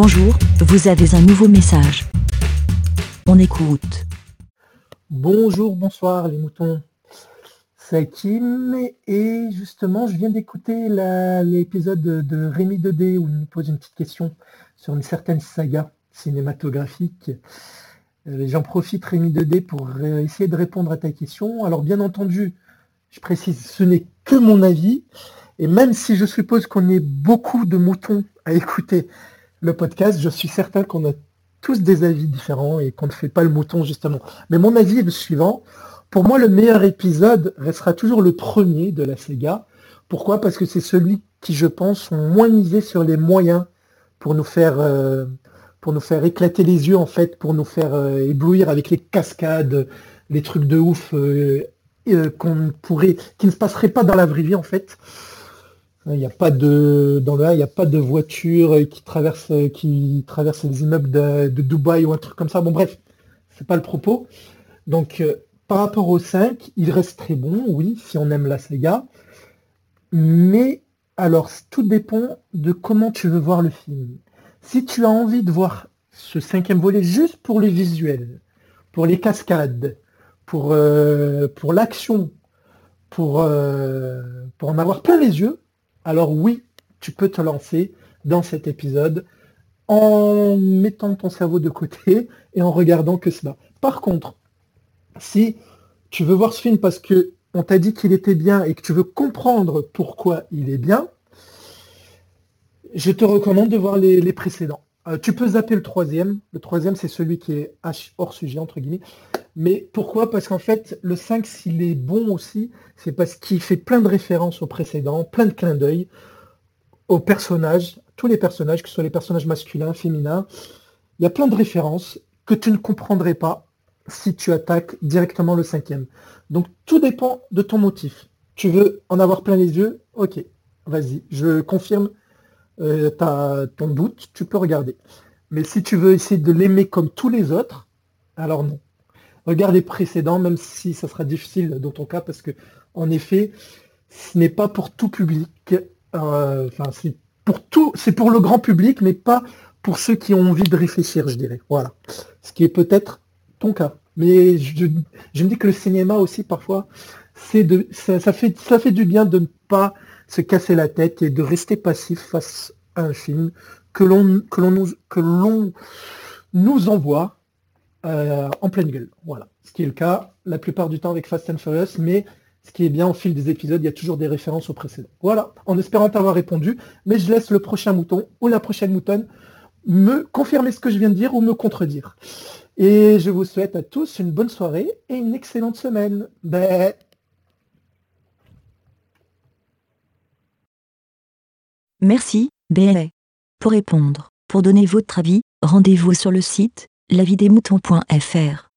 Bonjour, vous avez un nouveau message. On écoute. Bonjour, bonsoir les moutons. C'est Kim et justement je viens d'écouter l'épisode de, Rémi 2D où il me pose une petite question sur une certaine saga cinématographique. Euh, j'en profite Rémi 2D pour essayer de répondre à ta question. Alors bien entendu, je précise, ce n'est que mon avis. Et même si je suppose qu'on est beaucoup de moutons à écouter le podcast, je suis certain qu'on a tous des avis différents et qu'on ne fait pas le mouton justement. Mais mon avis est le suivant. Pour moi, le meilleur épisode restera toujours le premier de la Sega. Pourquoi? Parce que c'est celui qui, je pense, ont moins misé sur les moyens pour nous faire, euh, pour nous faire éclater les yeux, en fait, pour nous faire euh, éblouir avec les cascades, les trucs de ouf euh, qu'on pourrait, qui ne se passeraient pas dans la vraie vie, en fait. Il n'y a pas de dans voiture qui traverse les immeubles de, Dubaï ou un truc comme ça. Bon bref, c'est pas le propos. Donc euh, par rapport au 5, il reste très bon, oui, si on aime la Sega. Mais alors tout dépend de comment tu veux voir le film. Si tu as envie de voir ce cinquième volet juste pour le visuel, pour les cascades, pour, euh, l'action, euh, pour en avoir plein les yeux, alors oui, tu peux te lancer dans cet épisode en mettant ton cerveau de côté et en regardant que cela. Par contre, si tu veux voir ce film parce que on t'a dit qu'il était bien et que tu veux comprendre pourquoi il est bien, je te recommande de voir les, précédents. Euh, tu peux zapper le troisième. Le troisième, c'est celui qui est hors sujet, entre guillemets. Mais pourquoi? Parce qu'en fait, le 5, s'il est bon aussi, c'est parce qu'il fait plein de références aux précédents, plein de clins d'œil aux personnages, tous les personnages, que ce soit les personnages masculins, féminins. Il y a plein de références que tu ne comprendrais pas si tu attaques directement le cinquième. Donc tout dépend de ton motif. Tu veux en avoir plein les yeux? Ok, vas-y, je confirme euh, ton doute, tu peux regarder. Mais si tu veux essayer de l'aimer comme tous les autres, alors non regarde les précédents, même si ça sera difficile dans ton cas, parce que en effet, ce n'est pas pour tout public. Euh, enfin, c'est pour tout, c'est pour le grand public, mais pas pour ceux qui ont envie de réfléchir, je dirais. Voilà. Ce qui est peut-être ton cas. Mais je, me dis que le cinéma aussi, parfois, ça, fait, du bien de ne pas se casser la tête et de rester passif face à un film que l'on nous envoie euh, en pleine gueule. Voilà. Ce qui est le cas la plupart du temps avec Fast and Furious, mais ce qui est bien au fil des épisodes, il y a toujours des références au précédent. Voilà, en espérant t'avoir répondu, mais je laisse le prochain mouton ou la prochaine moutonne me confirmer ce que je viens de dire ou me contredire. Et je vous souhaite à tous une bonne soirée et une excellente semaine. Bye. Merci, BLA. Pour répondre, pour donner votre avis, rendez-vous sur le site lavidemouton.fr